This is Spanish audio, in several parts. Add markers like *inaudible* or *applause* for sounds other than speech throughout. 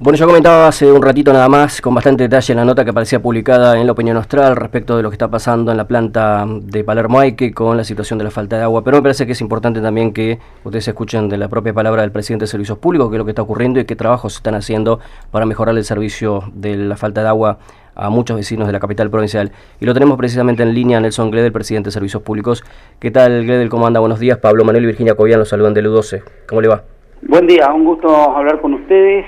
Bueno, yo comentaba hace un ratito nada más, con bastante detalle, en la nota que aparecía publicada en la opinión austral respecto de lo que está pasando en la planta de Palermo Aike con la situación de la falta de agua. Pero me parece que es importante también que ustedes escuchen de la propia palabra del presidente de Servicios Públicos qué es lo que está ocurriendo y qué trabajos se están haciendo para mejorar el servicio de la falta de agua a muchos vecinos de la capital provincial. Y lo tenemos precisamente en línea Nelson Gledel, presidente de Servicios Públicos. ¿Qué tal, Gledel? ¿Cómo anda? Buenos días. Pablo Manuel y Virginia Cobian los saludan de LU12. ¿Cómo le va? Buen día, un gusto hablar con ustedes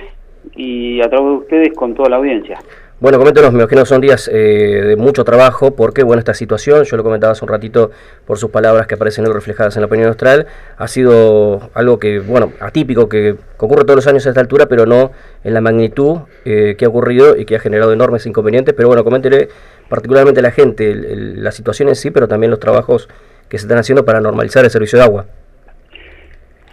y a través de ustedes con toda la audiencia. Bueno, coméntenos, me imagino son días eh, de mucho trabajo, porque bueno, esta situación, yo lo comentaba hace un ratito por sus palabras que aparecen hoy reflejadas en la opinión austral, ha sido algo que, bueno, atípico, que, ocurre todos los años a esta altura, pero no en la magnitud eh, que ha ocurrido y que ha generado enormes inconvenientes. Pero bueno, coméntele particularmente a la gente la situación en sí, pero también los trabajos que se están haciendo para normalizar el servicio de agua.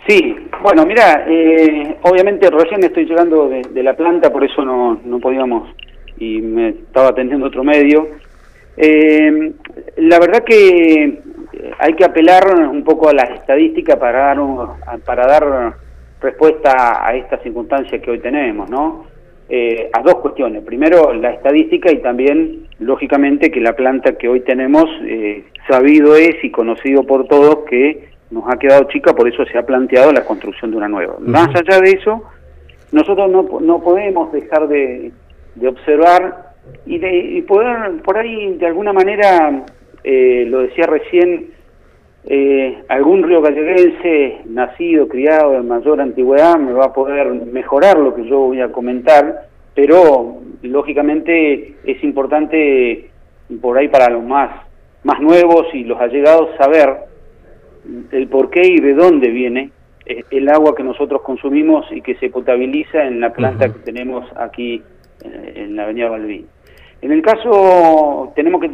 Sí, bueno, mira, eh, obviamente recién estoy llegando de, la planta, por eso no, no podíamos y me estaba atendiendo otro medio. Eh, la verdad que hay que apelar un poco a la estadística para dar, para dar respuesta a esta circunstancia que hoy tenemos, ¿no? Eh, a dos cuestiones. Primero, la estadística y también, lógicamente, que la planta que hoy tenemos, sabido es y conocido por todos que nos ha quedado chica, por eso se ha planteado la construcción de una nueva. Más allá de eso, nosotros no, no podemos dejar de, observar y, de, poder, por ahí, de alguna manera, eh, lo decía recién, eh, algún río galleguense nacido, criado de mayor antigüedad, me va a poder mejorar lo que yo voy a comentar, pero lógicamente es importante por ahí para los más, más nuevos y los allegados saber el por qué y de dónde viene eh, el agua que nosotros consumimos y que se potabiliza en la planta que tenemos aquí eh, en la avenida Balbín. En el caso, tenemos que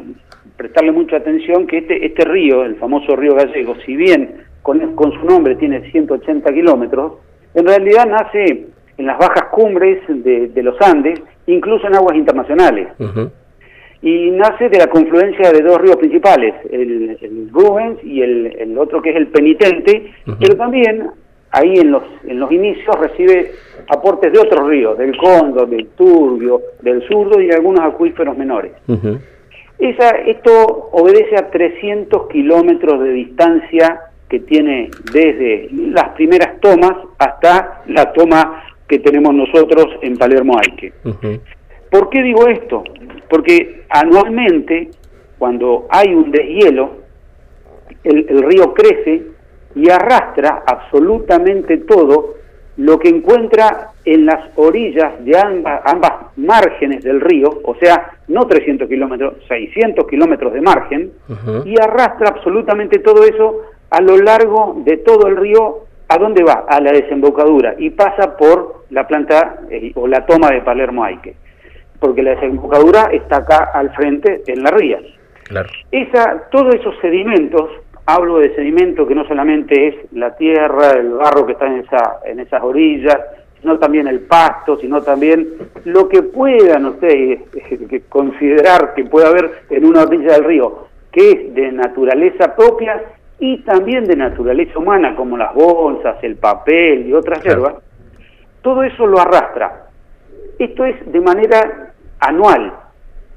prestarle mucha atención que este, este río, el famoso río Gallego, si bien con, con su nombre tiene 180 kilómetros, en realidad nace en las bajas cumbres de, de los Andes, incluso en aguas internacionales y nace de la confluencia de dos ríos principales, el, Rubens y el, otro que es el Penitente, pero también ahí en los, en los inicios recibe aportes de otros ríos, del Cóndor, del Turbio, del Surdo y algunos acuíferos menores. Esa, esto obedece a 300 kilómetros de distancia que tiene desde las primeras tomas hasta la toma que tenemos nosotros en Palermo Aique. ¿Por qué digo esto? Porque anualmente, cuando hay un deshielo, el, río crece y arrastra absolutamente todo lo que encuentra en las orillas de ambas, ambas márgenes del río, o sea, no 300 kilómetros, 600 kilómetros de margen, y arrastra absolutamente todo eso a lo largo de todo el río. ¿A dónde va? A la desembocadura y pasa por la planta eh, o la toma de Palermo Aique porque la desembocadura está acá al frente en la ría. Claro. Esa, todos esos sedimentos, hablo de sedimento que no solamente es la tierra, el barro que está en, esa, en esas orillas, sino también el pasto, sino también lo que puedan ustedes *laughs* considerar que puede haber en una orilla del río, que es de naturaleza propia y también de naturaleza humana, como las bolsas, el papel y otras hierbas, todo eso lo arrastra. Esto es de manera anual.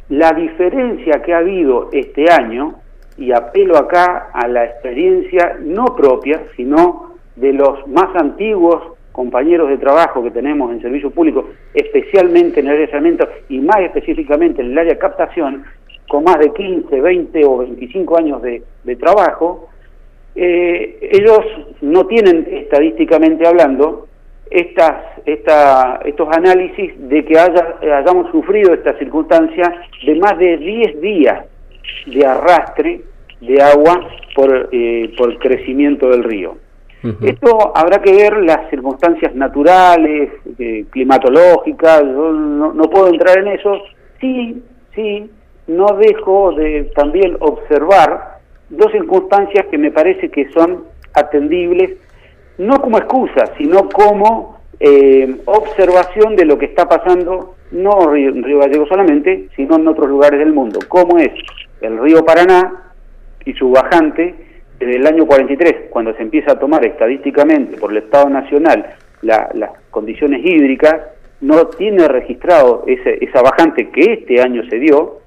La diferencia que ha habido este año, y apelo acá a la experiencia no propia, sino de los más antiguos compañeros de trabajo que tenemos en servicio público, especialmente en el área de y más específicamente en el área de captación, con más de 15, 20 o 25 años de, trabajo, eh, ellos no tienen estadísticamente hablando estas, esta, estos análisis de que haya, hayamos sufrido esta circunstancia de más de 10 días de arrastre de agua por, eh, por el crecimiento del río. Esto habrá que ver las circunstancias naturales, eh, climatológicas, yo no, no, puedo entrar en eso. Sí, sí, no dejo de también observar dos circunstancias que me parece que son atendibles no como excusa, sino como eh, observación de lo que está pasando, no en Río Gallego solamente, sino en otros lugares del mundo, como es el río Paraná y su bajante, desde el año 43, cuando se empieza a tomar estadísticamente por el Estado Nacional las condiciones hídricas, no tiene registrado ese, esa bajante que este año se dio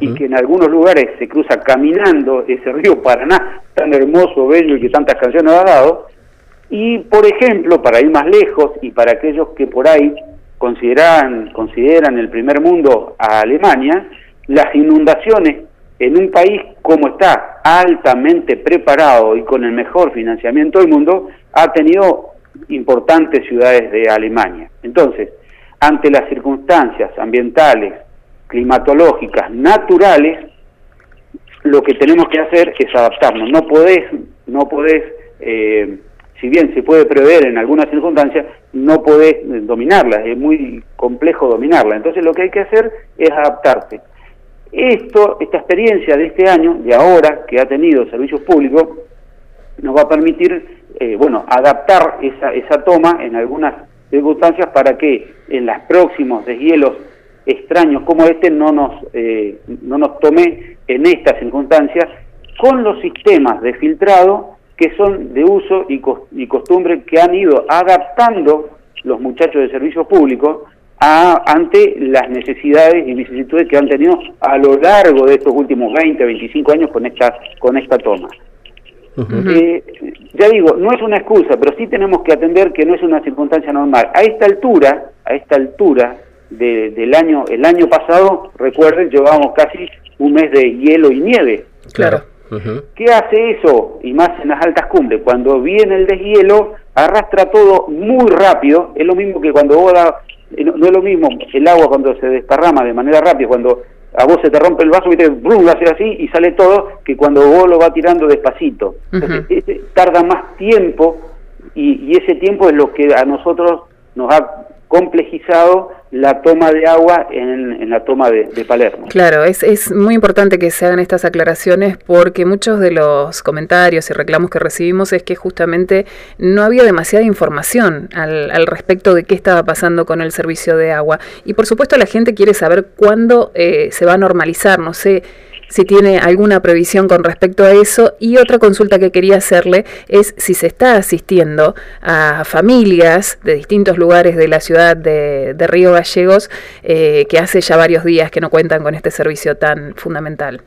y que en algunos lugares se cruza caminando ese río Paraná, tan hermoso, bello y que tantas canciones ha dado. Y, por ejemplo, para ir más lejos y para aquellos que por ahí consideran, consideran el primer mundo a Alemania, las inundaciones en un país como está altamente preparado y con el mejor financiamiento del mundo, ha tenido importantes ciudades de Alemania. Entonces, ante las circunstancias ambientales, climatológicas, naturales, lo que tenemos que hacer es adaptarnos. No podés, no podés, eh, si bien se puede prever en algunas circunstancias, no podés dominarlas, es muy complejo dominarla. Entonces lo que hay que hacer es adaptarse. Esto, esta experiencia de este año, de ahora, que ha tenido servicios públicos, nos va a permitir, eh, bueno, adaptar esa, esa toma en algunas circunstancias para que en los próximos deshielos extraños como este no nos, eh, no nos tome en estas circunstancias con los sistemas de filtrado que son de uso y, y costumbre que han ido adaptando los muchachos de servicio público a, ante las necesidades y vicisitudes que han tenido a lo largo de estos últimos 20, 25 años con esta, con esta toma. Eh, ya digo, no es una excusa, pero sí tenemos que atender que no es una circunstancia normal. A esta altura, a esta altura del año, el año pasado, recuerden, llevábamos casi un mes de hielo y nieve. Claro. ¿Qué hace eso? Y más en las altas cumbres, cuando viene el deshielo, arrastra todo muy rápido, es lo mismo que cuando vos eh, no, es lo mismo el agua cuando se desparrama de manera rápida, cuando a vos se te rompe el vaso, y te hace así y sale todo, que cuando vos lo vas tirando despacito. tarda más tiempo y, y, ese tiempo es lo que a nosotros nos ha complejizado la toma de agua en, la toma de, Palermo. Claro, es, es, muy importante que se hagan estas aclaraciones porque muchos de los comentarios y reclamos que recibimos es que justamente no había demasiada información al, al respecto de qué estaba pasando con el servicio de agua. Y por supuesto la gente quiere saber cuándo eh, se va a normalizar, no sé si tiene alguna previsión con respecto a eso. Y otra consulta que quería hacerle es si se está asistiendo a familias de distintos lugares de la ciudad de, Río Gallegos eh, que hace ya varios días que no cuentan con este servicio tan fundamental.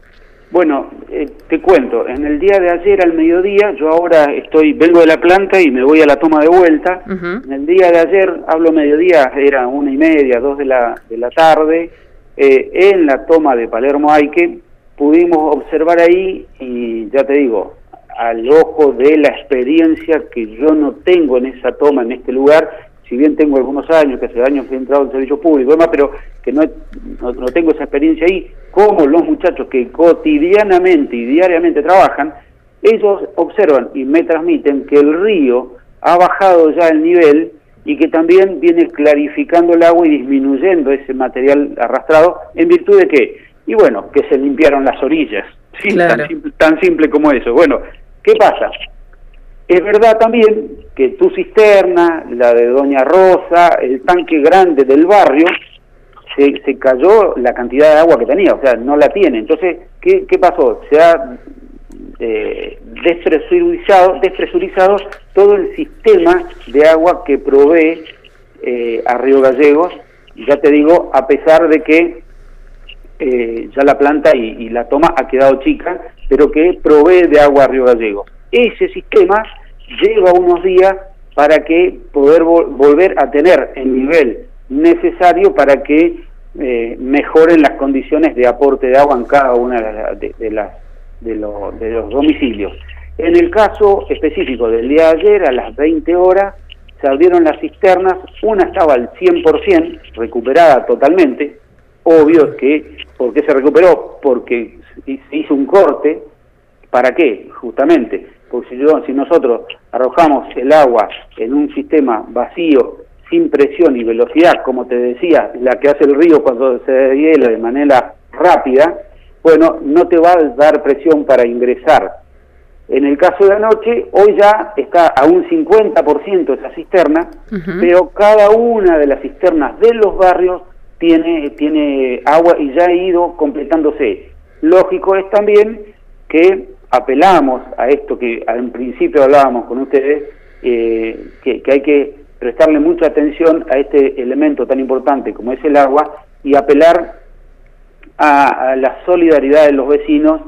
Bueno, eh, te cuento, en el día de ayer al mediodía, yo ahora estoy, vengo de la planta y me voy a la toma de vuelta. En el día de ayer, hablo mediodía, era una y media, dos de la, de la tarde, eh, en la toma de Palermo Aique, pudimos observar ahí y ya te digo, al ojo de la experiencia que yo no tengo en esa toma, en este lugar, si bien tengo algunos años, que hace años que he entrado en servicio público, demás, pero que no, no, tengo esa experiencia ahí, como los muchachos que cotidianamente y diariamente trabajan, ellos observan y me transmiten que el río ha bajado ya el nivel y que también viene clarificando el agua y disminuyendo ese material arrastrado, en virtud de que y bueno, que se limpiaron las orillas. Sí, tan, simple, como eso. Bueno, ¿qué pasa? Es verdad también que tu cisterna, la de Doña Rosa, el tanque grande del barrio, se, se cayó la cantidad de agua que tenía, o sea, no la tiene. Entonces, ¿qué, qué pasó? Se ha eh, despresurizado, despresurizado todo el sistema de agua que provee eh, a Río Gallegos, ya te digo, a pesar de que eh, ya la planta y, la toma ha quedado chica, pero que provee de agua a Río Gallego. Ese sistema lleva unos días para que poder volver a tener el nivel necesario para que eh, mejoren las condiciones de aporte de agua en cada una de, de, los domicilios. En el caso específico del día de ayer, a las 20 horas, se abrieron las cisternas, una estaba al 100%, recuperada totalmente, obvio que ¿Por qué se recuperó? Porque se hizo un corte. ¿Para qué? Justamente, porque si, si nosotros arrojamos el agua en un sistema vacío, sin presión y velocidad, como te decía, la que hace el río cuando se deshiela de manera rápida, bueno, no te va a dar presión para ingresar. En el caso de anoche, hoy ya está a un 50% esa cisterna, pero cada una de las cisternas de los barrios tiene, tiene agua y ya ha ido completándose. Lógico es también que apelamos a esto que al principio hablábamos con ustedes, eh, que, hay que prestarle mucha atención a este elemento tan importante como es el agua y apelar a, la solidaridad de los vecinos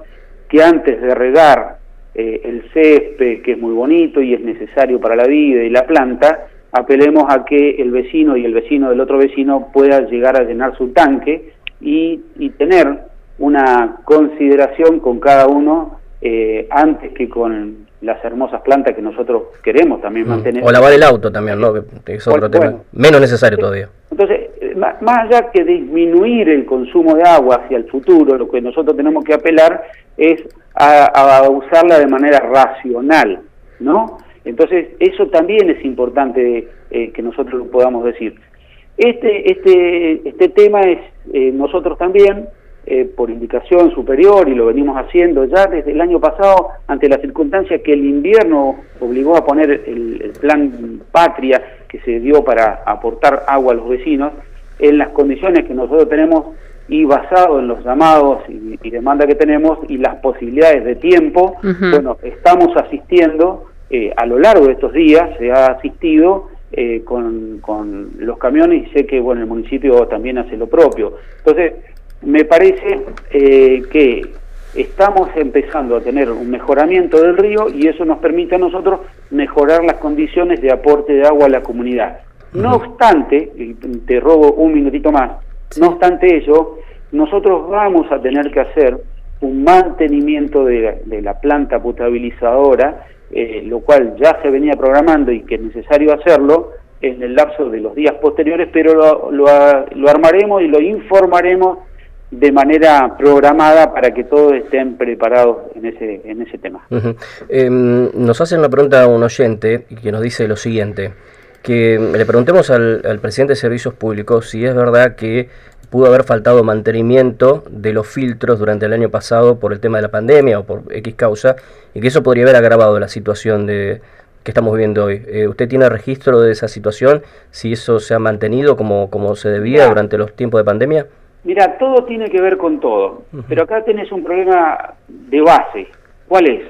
que antes de regar eh, el césped, que es muy bonito y es necesario para la vida y la planta, apelemos a que el vecino y el vecino del otro vecino pueda llegar a llenar su tanque y, y tener una consideración con cada uno eh, antes que con las hermosas plantas que nosotros queremos también mm. mantener. O lavar el auto también, ¿no? Que es otro tema menos necesario todavía. Entonces, eh, más allá que disminuir el consumo de agua hacia el futuro, lo que nosotros tenemos que apelar es a, usarla de manera racional, ¿no? Entonces, eso también es importante eh, que nosotros lo podamos decir. Este, este, este tema es, nosotros también, eh, por indicación superior y lo venimos haciendo ya desde el año pasado ante la circunstancia que el invierno obligó a poner el, plan patria que se dio para aportar agua a los vecinos en las condiciones que nosotros tenemos y basado en los llamados y, y demanda que tenemos y las posibilidades de tiempo, bueno, estamos asistiendo eh, a lo largo de estos días, se ha asistido eh, con, con los camiones y sé que bueno el municipio también hace lo propio. Entonces, me parece eh, que estamos empezando a tener un mejoramiento del río y eso nos permite a nosotros mejorar las condiciones de aporte de agua a la comunidad. No obstante, te robo un minutito más, no obstante ello, nosotros vamos a tener que hacer un mantenimiento de, la planta potabilizadora, eh, lo cual ya se venía programando y que es necesario hacerlo en el lapso de los días posteriores, pero lo, lo armaremos y lo informaremos de manera programada para que todos estén preparados en ese, en ese tema. Em, nos hacen una pregunta un oyente que nos dice lo siguiente, que le preguntemos al, presidente de Servicios Públicos si es verdad que pudo haber faltado mantenimiento de los filtros durante el año pasado por el tema de la pandemia o por X causa y que eso podría haber agravado la situación de, que estamos viviendo hoy. Eh, ¿Usted tiene registro de esa situación? Si eso se ha mantenido como, como se debía durante los tiempos de pandemia? Mira, todo tiene que ver con todo, pero acá tenés un problema de base. ¿Cuál es?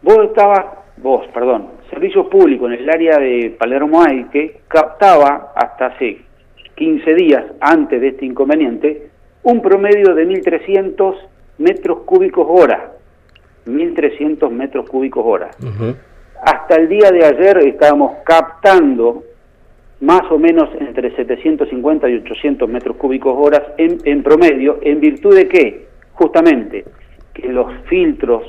Vos estabas, vos, perdón, Servicios Públicos en el área de Palermo que captaba hasta hace 15 días antes de este inconveniente un promedio de 1.300 metros cúbicos hora. 1.300 metros cúbicos hora. Hasta el día de ayer estábamos captando más o menos entre 750 y 800 metros cúbicos horas en, en promedio, en virtud de que, justamente, que los filtros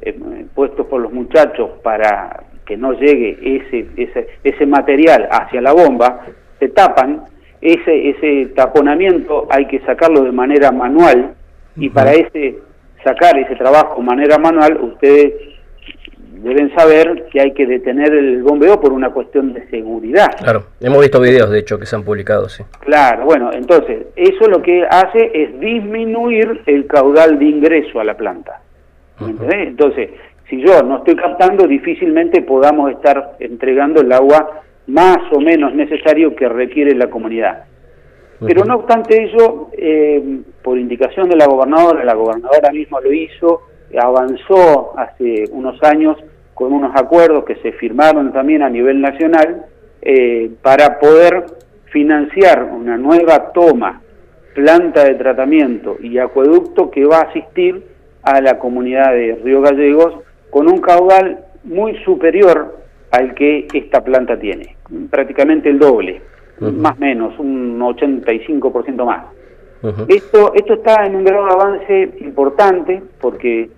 eh, puestos por los muchachos para que no llegue ese, ese, ese material hacia la bomba, se tapan, ese, ese taponamiento hay que sacarlo de manera manual y para ese sacar ese trabajo de manera manual, ustedes deben saber que hay que detener el bombeo por una cuestión de seguridad. Claro, hemos visto videos de hecho que se han publicado, sí. Claro, bueno, entonces, eso lo que hace es disminuir el caudal de ingreso a la planta. Entonces, si yo no estoy captando, difícilmente podamos estar entregando el agua más o menos necesario que requiere la comunidad. Pero no obstante ello, eh, por indicación de la gobernadora, la gobernadora misma lo hizo, avanzó hace unos años con unos acuerdos que se firmaron también a nivel nacional eh, para poder financiar una nueva toma, planta de tratamiento y acueducto que va a asistir a la comunidad de Río Gallegos con un caudal muy superior al que esta planta tiene, prácticamente el doble, más o menos, un 85% más. esto, esto está en un grado de avance importante porque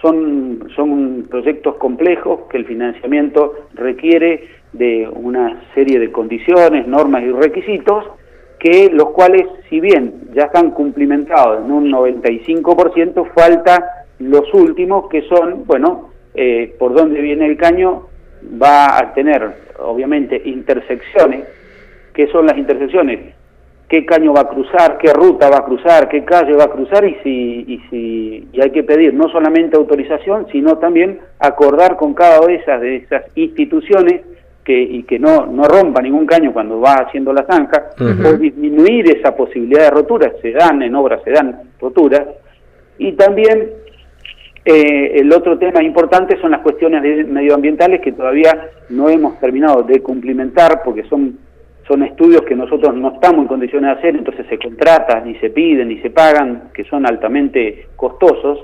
son, son proyectos complejos que el financiamiento requiere de una serie de condiciones, normas y requisitos que los cuales, si bien ya están cumplimentados en un 95%, falta los últimos que son, bueno, eh, por donde viene el caño va a tener, obviamente, intersecciones. ¿Qué son las intersecciones? qué caño va a cruzar, qué ruta va a cruzar, qué calle va a cruzar y si, y si y hay que pedir no solamente autorización, sino también acordar con cada una de esas, de esas instituciones que, y que no, no rompa ningún caño cuando va haciendo la zanja, o disminuir esa posibilidad de rotura, se dan en obras, se dan roturas, y también Eh, el otro tema importante son las cuestiones medioambientales que todavía no hemos terminado de cumplimentar porque son, son estudios que nosotros no estamos en condiciones de hacer, entonces se contratan, y se piden, y se pagan, que son altamente costosos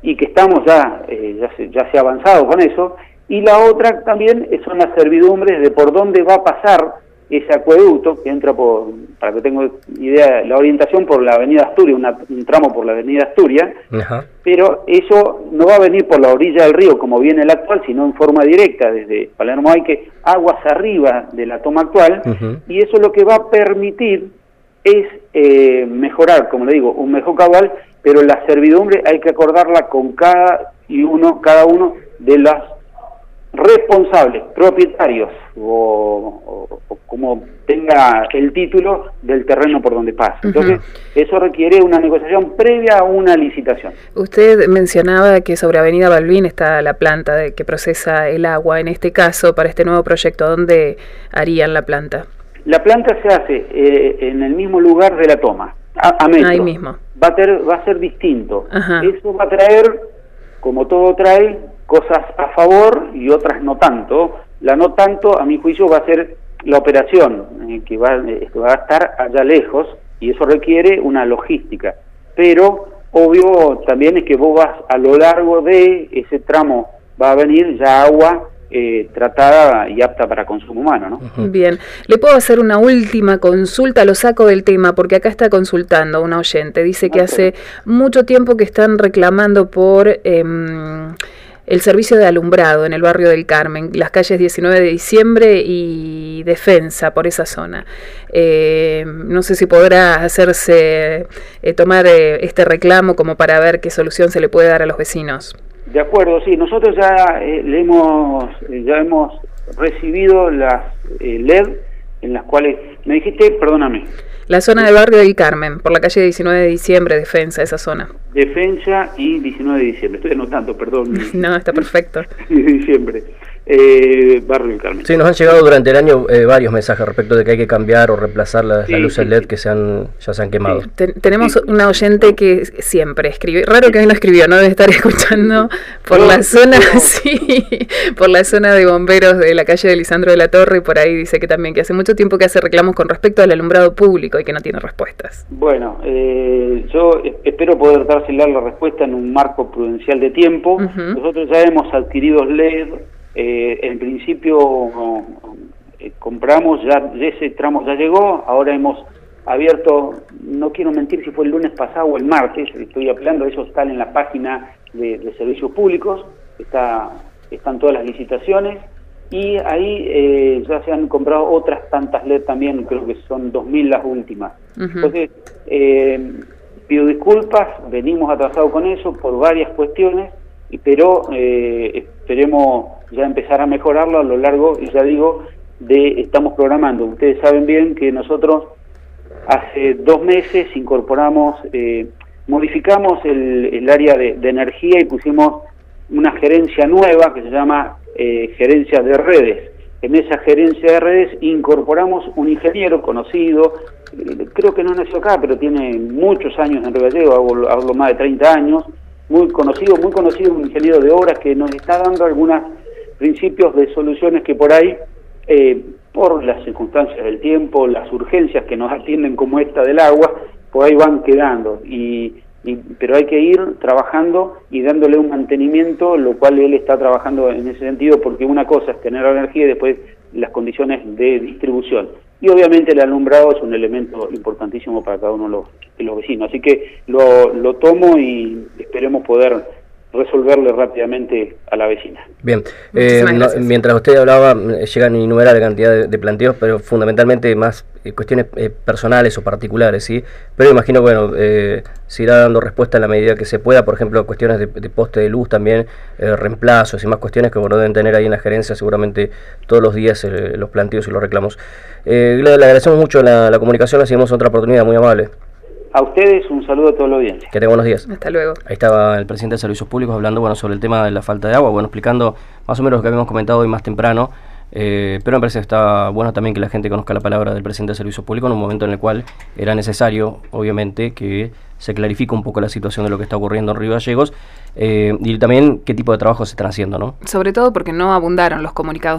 y que estamos ya, eh, ya, se, ya se ha avanzado con eso. Y la otra también son las servidumbres de por dónde va a pasar ese acueducto que entra por, para que tenga idea, la orientación por la avenida Asturias, un tramo por la avenida Asturias, pero eso no va a venir por la orilla del río como viene el actual, sino en forma directa desde Palermo hay que aguas arriba de la toma actual, y eso lo que va a permitir es eh, mejorar, como le digo, un mejor cabal, pero la servidumbre hay que acordarla con cada y uno, cada uno de las responsables, propietarios o, como tenga el título del terreno por donde pasa. Entonces, eso requiere una negociación previa a una licitación. Usted mencionaba que sobre Avenida Balbín está la planta de, que procesa el agua. En este caso, para este nuevo proyecto, ¿dónde harían la planta? La planta se hace eh, en el mismo lugar de la toma, a, metro. Ahí mismo. Va a, va a ser distinto. Eso va a traer, como todo trae, cosas a favor y otras no tanto. La no tanto, a mi juicio, va a ser la operación, eh, que, va, eh, va a estar allá lejos y eso requiere una logística. Pero obvio también es que vos vas a lo largo de ese tramo, va a venir ya agua eh, tratada y apta para consumo humano. ¿no? Bien, le puedo hacer una última consulta, lo saco del tema porque acá está consultando una oyente, dice que hace mucho tiempo que están reclamando por... Eh, el servicio de alumbrado en el barrio del Carmen, las calles 19 de diciembre y Defensa, por esa zona. Eh, no sé si podrá hacerse, eh, tomar eh, este reclamo como para ver qué solución se le puede dar a los vecinos. De acuerdo, sí, nosotros ya, le hemos, ya hemos recibido las LED en las cuales, me dijiste, perdóname. La zona del barrio del Carmen, por la calle 19 de diciembre, Defensa, esa zona. Defensa y 19 de diciembre, estoy anotando, perdón. *laughs* no, está perfecto. *laughs* de diciembre eh, Barrio Carmen. Sí, nos han llegado durante el año eh, varios mensajes respecto de que hay que cambiar o reemplazar las, luces LED que se han, ya se han quemado. tenemos una oyente que siempre escribe, raro que hoy no escribió, no debe estar *laughs* escuchando por la zona, *laughs* sí, por la zona de bomberos de la calle de Lisandro de la Torre y por ahí dice que también que hace mucho tiempo que hace reclamos con respecto al alumbrado público y que no tiene respuestas. Bueno, eh, yo espero poder dársela la respuesta en un marco prudencial de tiempo. Nosotros ya hemos adquirido LED eh, en principio eh, compramos, ya ese tramo ya llegó, ahora hemos abierto, no quiero mentir si fue el lunes pasado o el martes, estoy hablando, eso está en la página de, servicios públicos, está, están todas las licitaciones y ahí eh, ya se han comprado otras tantas LED también, creo que son 2.000 las últimas. Entonces, eh, pido disculpas, venimos atrasados con eso por varias cuestiones, pero eh, esperemos ya empezar a mejorarlo a lo largo, y ya digo, de estamos programando. Ustedes saben bien que nosotros hace dos meses incorporamos, eh, modificamos el, área de, energía y pusimos una gerencia nueva que se llama eh, gerencia de redes. En esa gerencia de redes incorporamos un ingeniero conocido, eh, creo que no nació acá, pero tiene muchos años en Río Gallego, hablo más de 30 años, muy conocido, muy conocido, un ingeniero de obras que nos está dando algunos principios de soluciones que por ahí, eh, por las circunstancias del tiempo, las urgencias que nos atienden como esta del agua, por ahí van quedando. Y, pero hay que ir trabajando y dándole un mantenimiento, lo cual él está trabajando en ese sentido, porque una cosa es tener energía y después las condiciones de distribución. Y obviamente el alumbrado es un elemento importantísimo para cada uno de los, de los vecinos. Así que lo, lo tomo y esperemos poder resolverle rápidamente a la vecina. Bien, eh, mientras usted hablaba, llegan innumerables cantidad de, planteos, pero fundamentalmente más eh, cuestiones eh, personales o particulares, ¿sí? Pero imagino, bueno, se irá dando respuesta en la medida que se pueda, por ejemplo, cuestiones de, poste de luz también, reemplazos y más cuestiones que bueno, deben tener ahí en la gerencia seguramente todos los días los planteos y los reclamos. le, agradecemos mucho la, la comunicación, le seguimos otra oportunidad, muy amable. A ustedes un saludo a toda la audiencia. Que tengan buenos días. Hasta luego. Ahí estaba el presidente de Servicios Públicos hablando bueno, sobre el tema de la falta de agua, bueno, explicando más o menos lo que habíamos comentado hoy más temprano. Eh, pero me parece que está bueno también que la gente conozca la palabra del presidente de Servicios Públicos en un momento en el cual era necesario, obviamente, que se clarifique un poco la situación de lo que está ocurriendo en Río Gallegos eh, y también qué tipo de trabajo se están haciendo, ¿no? Sobre todo porque no abundaron los comunicados.